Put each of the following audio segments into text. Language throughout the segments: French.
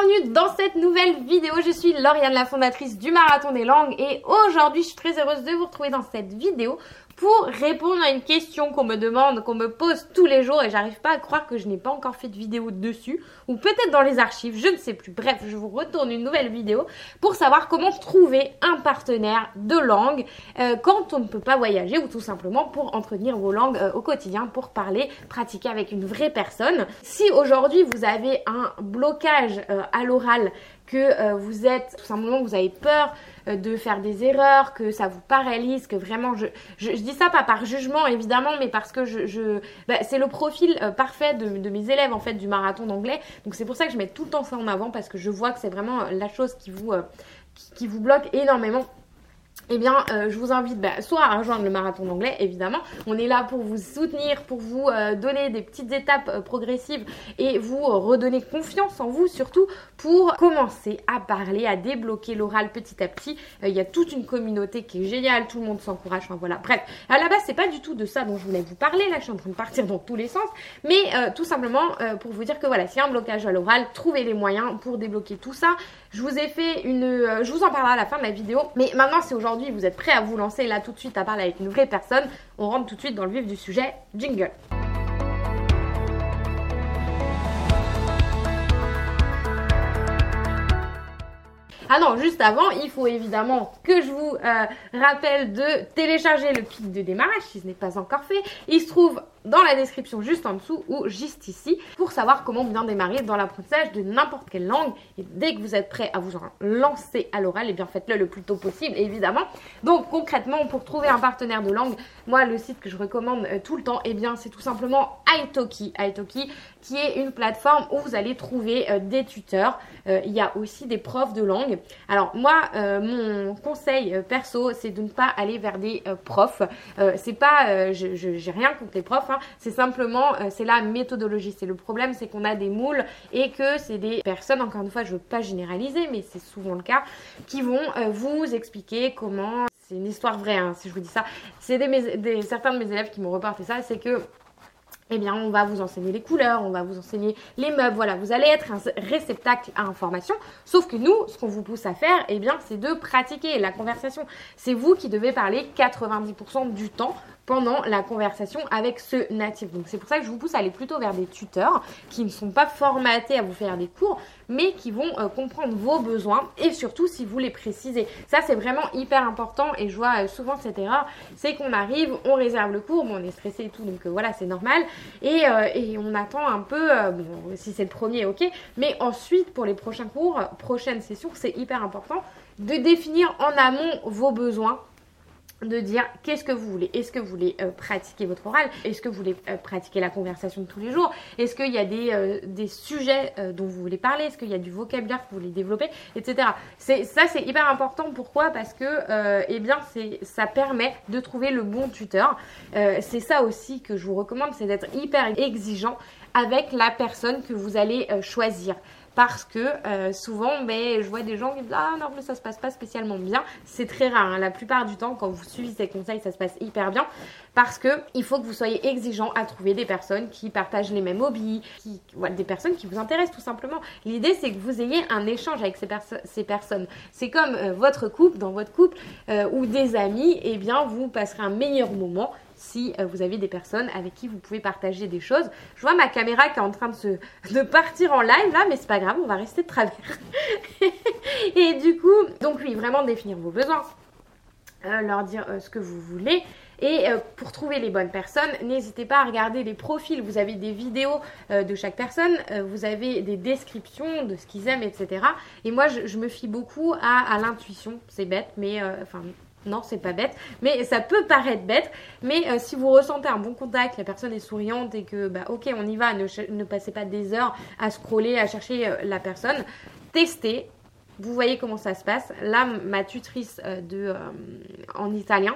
bienvenue dans cette nouvelle vidéo. Je suis Lauriane, la fondatrice du Marathon des Langues et aujourd'hui je suis très heureuse de vous retrouver dans cette vidéo pour répondre à une question qu'on me demande, qu'on me pose tous les jours et j'arrive pas à croire que je n'ai pas encore fait de vidéo dessus ou peut-être dans les archives, je ne sais plus. Bref, je vous retourne une nouvelle vidéo pour savoir comment trouver un partenaire de langue euh, quand on ne peut pas voyager ou tout simplement pour entretenir vos langues euh, au quotidien pour parler, pratiquer avec une vraie personne. Si aujourd'hui vous avez un blocage euh, à l'oral que euh, vous êtes tout simplement vous avez peur euh, de faire des erreurs, que ça vous paralyse, que vraiment je, je, dis ça pas par jugement évidemment, mais parce que je, je bah, c'est le profil euh, parfait de, de, mes élèves en fait du marathon d'anglais. Donc c'est pour ça que je mets tout le temps ça en avant parce que je vois que c'est vraiment la chose qui vous qui, qui vous bloque énormément eh bien, euh, je vous invite bah, soit à rejoindre le marathon d'anglais, évidemment. On est là pour vous soutenir, pour vous euh, donner des petites étapes euh, progressives et vous redonner confiance en vous, surtout pour commencer à parler, à débloquer l'oral petit à petit. Il y a toute une communauté qui est géniale, tout le monde s'encourage. Enfin voilà. Bref, à la base, c'est pas du tout de ça dont je voulais vous parler. Là, je suis en train de partir dans tous les sens, mais tout simplement pour vous dire que voilà, s'il y a un blocage à l'oral, trouvez les moyens pour débloquer tout ça. Je vous ai fait une, je vous en parlerai à la fin de la vidéo, mais maintenant c'est aujourd'hui vous êtes prêt à vous lancer là tout de suite à parler avec une vraie personne, on rentre tout de suite dans le vif du sujet. Jingle. Ah non, juste avant, il faut évidemment que je vous euh, rappelle de télécharger le kit de démarrage si ce n'est pas encore fait. Il se trouve dans la description juste en dessous ou juste ici pour savoir comment bien démarrer dans l'apprentissage de n'importe quelle langue. Et dès que vous êtes prêt à vous en lancer à l'oral, et eh bien faites-le le plus tôt possible évidemment. Donc concrètement, pour trouver un partenaire de langue, moi le site que je recommande euh, tout le temps, et eh bien c'est tout simplement Italki. Italki qui est une plateforme où vous allez trouver euh, des tuteurs. Il y a aussi des profs de langue. Alors moi, mon conseil perso, c'est de ne pas aller vers des profs. c'est pas, je j'ai rien contre les profs. Hein. C'est simplement, euh, c'est la méthodologie. C'est le problème, c'est qu'on a des moules et que c'est des personnes, encore une fois, je veux pas généraliser, mais c'est souvent le cas, qui vont euh, vous expliquer comment c'est une histoire vraie, hein, si je vous dis ça. C'est des, certains de mes élèves qui m'ont reporté ça, c'est que eh bien, on va vous enseigner les couleurs, on va vous enseigner les meubles, voilà, vous allez être un réceptacle à information. Sauf que nous, ce qu'on vous pousse à faire, eh bien, c'est de pratiquer la conversation. C'est vous qui devez parler 90% du temps pendant la conversation avec ce natif. Donc c'est pour ça que je vous pousse à aller plutôt vers des tuteurs qui ne sont pas formatés à vous faire des cours, mais qui vont euh, comprendre vos besoins et surtout si vous les précisez. Ça c'est vraiment hyper important et je vois euh, souvent cette erreur, c'est qu'on arrive, on réserve le cours, on est stressé et tout, donc euh, voilà c'est normal et, on attend un peu, si c'est le premier ok, mais ensuite pour les prochains cours, prochaines sessions, c'est hyper important de définir en amont vos besoins de dire qu'est-ce que vous voulez. Est-ce que vous voulez euh, pratiquer votre oral? Est-ce que vous voulez euh, pratiquer la conversation de tous les jours? Est-ce qu'il y a des, euh, des sujets dont vous voulez parler? Est-ce qu'il y a du vocabulaire que vous voulez développer? Etc. Ça, c'est hyper important. Pourquoi? Parce que, eh bien, ça permet de trouver le bon tuteur. c'est ça aussi que je vous recommande, c'est d'être hyper exigeant avec la personne que vous allez choisir parce que euh, souvent ben, je vois des gens qui disent ah non ça se passe pas spécialement bien. C'est très rare hein. la plupart du temps quand vous suivez ces conseils ça se passe hyper bien. Parce que il faut que vous soyez exigeant à trouver des personnes qui partagent les mêmes hobbies qui des personnes qui vous intéressent tout simplement. L'idée c'est que vous ayez un échange avec ces, personnes. C'est comme euh, votre couple dans votre couple euh, ou des amis eh bien vous passerez un meilleur moment si euh, vous avez des personnes avec qui vous pouvez partager des choses. Je vois ma caméra qui est en train de, partir en live là, mais c'est pas grave, on va rester de travers. et du coup, donc oui, vraiment définir vos besoins, euh, leur dire euh, ce que vous voulez. Et pour trouver les bonnes personnes, n'hésitez pas à regarder les profils. Vous avez des vidéos de chaque personne, vous avez des descriptions de ce qu'ils aiment, etc. Et moi, je, me fie beaucoup à, à l'intuition. C'est bête, mais enfin, non, c'est pas bête, mais ça peut paraître bête. Mais euh, si vous ressentez un bon contact, la personne est souriante et que, bah, ok, on y va, ne, passez pas des heures à scroller, à chercher euh, la personne. Testez, vous voyez comment ça se passe. Là, ma tutrice euh, de, en italien,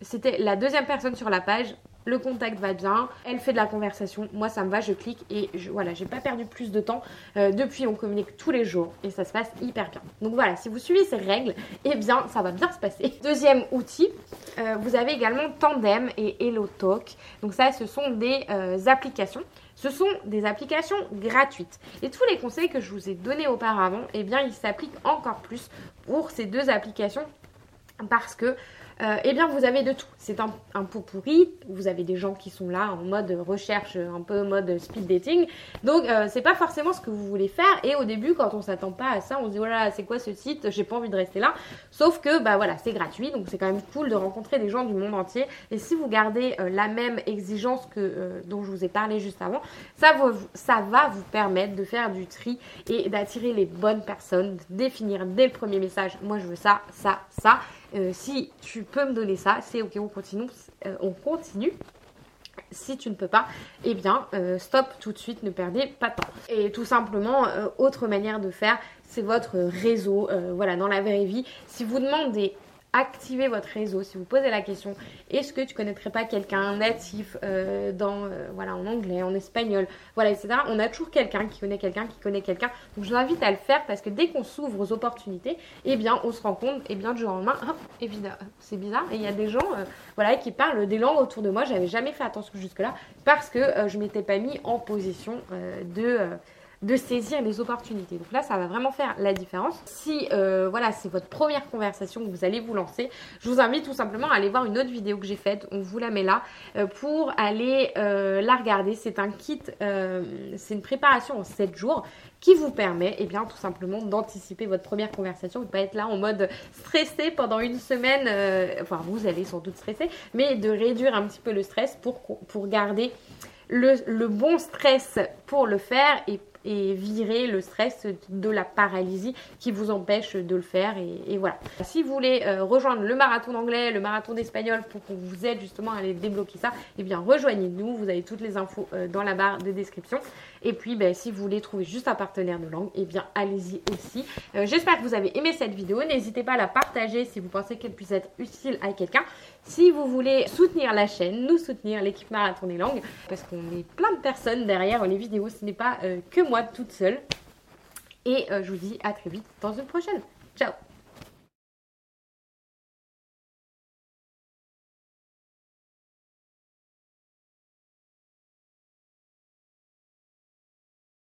c'était la deuxième personne sur la page. Le contact va bien, elle fait de la conversation, moi ça me va, je clique et voilà, j'ai pas perdu plus de temps. Euh, depuis, on communique tous les jours et ça se passe hyper bien. Donc voilà, si vous suivez ces règles, eh bien ça va bien se passer. Deuxième outil, euh, vous avez également Tandem et HelloTalk. Donc ça, ce sont des euh, applications. Ce sont des applications gratuites. Et tous les conseils que je vous ai donnés auparavant, eh bien, ils s'appliquent encore plus pour ces deux applications parce que euh, eh bien vous avez de tout. C'est un, un, pot pourri, vous avez des gens qui sont là en mode recherche, un peu mode speed dating. Donc euh, c'est pas forcément ce que vous voulez faire. Et au début, quand on s'attend pas à ça, on se dit voilà, c'est quoi ce site? J'ai pas envie de rester là. Sauf que bah voilà, c'est gratuit, donc c'est quand même cool de rencontrer des gens du monde entier. Et si vous gardez euh, la même exigence que dont je vous ai parlé juste avant, ça va vous permettre de faire du tri et d'attirer les bonnes personnes, de définir dès le premier message, moi je veux ça, ça, ça. Euh, si tu peux me donner ça, c'est ok, on continue. Euh. Si tu ne peux pas, eh bien, euh, stop tout de suite, ne perdez pas de temps. Et tout simplement, autre manière de faire, c'est votre réseau. voilà, dans la vraie vie, si vous demandez activez votre réseau. Si vous posez la question, est-ce que tu connaîtrais pas quelqu'un natif euh, dans, euh, voilà, en anglais, en espagnol, voilà, etc. On a toujours quelqu'un qui connaît quelqu'un qui connaît quelqu'un. Donc je vous invite à le faire parce que dès qu'on s'ouvre aux opportunités, eh bien, on se rend compte, eh bien, du jour au lendemain, évidemment, c'est bizarre. Et il y a des gens, euh, voilà, qui parlent des langues autour de moi. J'avais jamais fait attention jusque-là parce que je m'étais pas mis en position de de saisir les opportunités. Donc là, ça va vraiment faire la différence. Si euh, voilà, c'est votre première conversation que vous allez vous lancer, je vous invite tout simplement à aller voir une autre vidéo que j'ai faite. On vous la met là euh, pour aller euh, la regarder. C'est un kit, c'est une préparation en 7 jours qui vous permet et eh bien tout simplement d'anticiper votre première conversation, de ne pas être là en mode stressé pendant une semaine, enfin vous allez sans doute stresser, mais de réduire un petit peu le stress pour, pour garder le, le bon stress pour le faire et et virer le stress de la paralysie qui vous empêche de le faire. Et, voilà. Si vous voulez euh, rejoindre le marathon d'anglais, le marathon d'espagnol pour qu'on vous aide justement à aller débloquer ça, eh bien rejoignez-nous. Vous avez toutes les infos euh, dans la barre de description. Et puis ben, si vous voulez trouver juste un partenaire de langue, eh bien allez-y aussi. Euh, j'espère que vous avez aimé cette vidéo. N'hésitez pas à la partager si vous pensez qu'elle puisse être utile à quelqu'un. Si vous voulez soutenir la chaîne, nous soutenir l'équipe Marathon des Langues, parce qu'on est plein de personnes derrière les vidéos, ce n'est pas que moi toute seule. Et euh, je vous dis à très vite dans une prochaine. Ciao